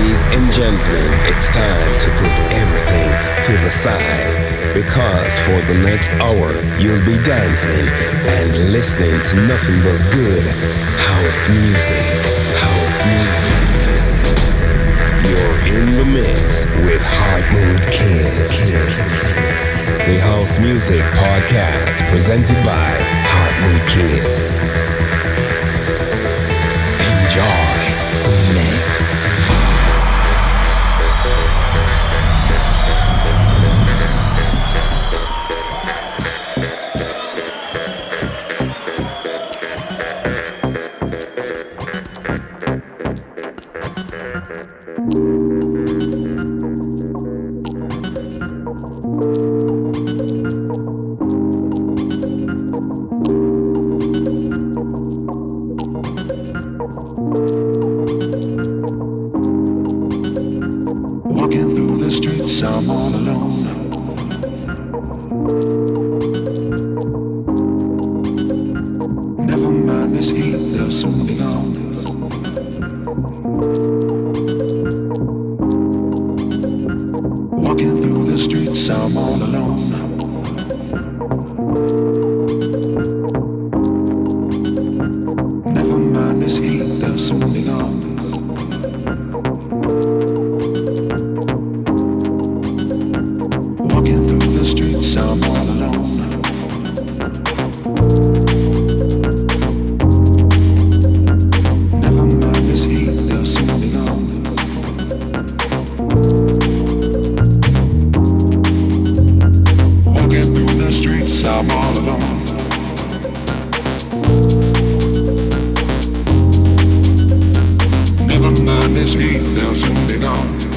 Ladies and gentlemen, it's time to put everything to the side because for the next hour you'll be dancing and listening to nothing but good house music. House music. You're in the mix with Hot Mood The House Music Podcast presented by Hot Mood Enjoy. this heat, there's something on.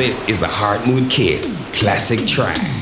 This is a Hard Mood Kiss classic track.